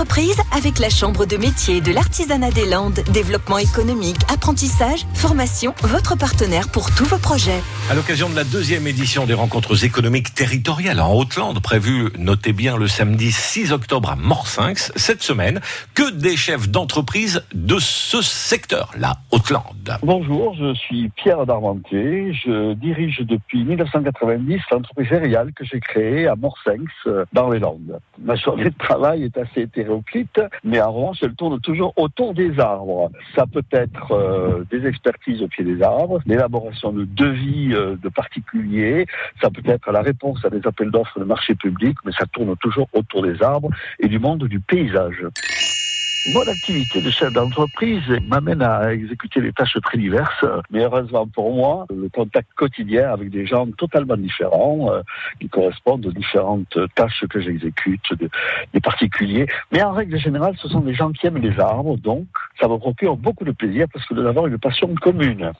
d'entreprise avec la Chambre de métier de l'artisanat des Landes. Développement économique, apprentissage, formation, votre partenaire pour tous vos projets. À l'occasion de la deuxième édition des rencontres économiques territoriales en Haute-Lande, prévue, notez bien, le samedi 6 octobre à Morsinx, cette semaine, que des chefs d'entreprise de ce secteur, la Haute-Lande. Bonjour, je suis Pierre Darmentier. Je dirige depuis 1990 l'entreprise Erial que j'ai créée à Morsinx, euh, dans les Landes. Ma journée de travail est assez mais en revanche, elle tourne toujours autour des arbres. Ça peut être euh, des expertises au pied des arbres, l'élaboration de devis euh, de particuliers, ça peut être la réponse à des appels d'offres de marché public, mais ça tourne toujours autour des arbres et du monde du paysage. Mon activité de chef d'entreprise m'amène à exécuter des tâches très diverses, mais heureusement pour moi, le contact quotidien avec des gens totalement différents, euh, qui correspondent aux différentes tâches que j'exécute, de- des particuliers. Mais en règle générale, ce sont des gens qui aiment les arbres, donc ça me procure beaucoup de plaisir parce que nous avons une passion commune.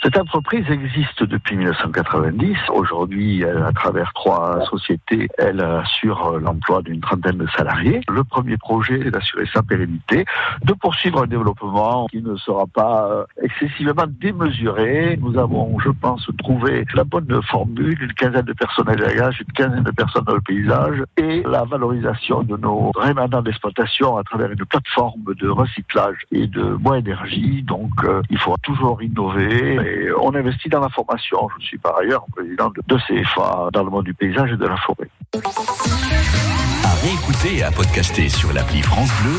Cette entreprise existe depuis 1990. Aujourd'hui, à travers trois sociétés, elle assure l'emploi d'une trentaine de salariés. Le premier projet est d'assurer sa pérennité, de poursuivre un développement qui ne sera pas euh, excessivement démesuré. Nous avons, je pense, trouvé la bonne formule, une quinzaine de personnes à l'élagage, une quinzaine de personnes dans le paysage et la valorisation de nos rémanents d'exploitation à travers une plateforme de recyclage et de bois énergie. Donc, euh, il faut toujours innover on investit dans la formation. Je suis par ailleurs président de, de CFA dans le monde du paysage et de la forêt. À réécouter et à podcaster sur l'appli France Bleu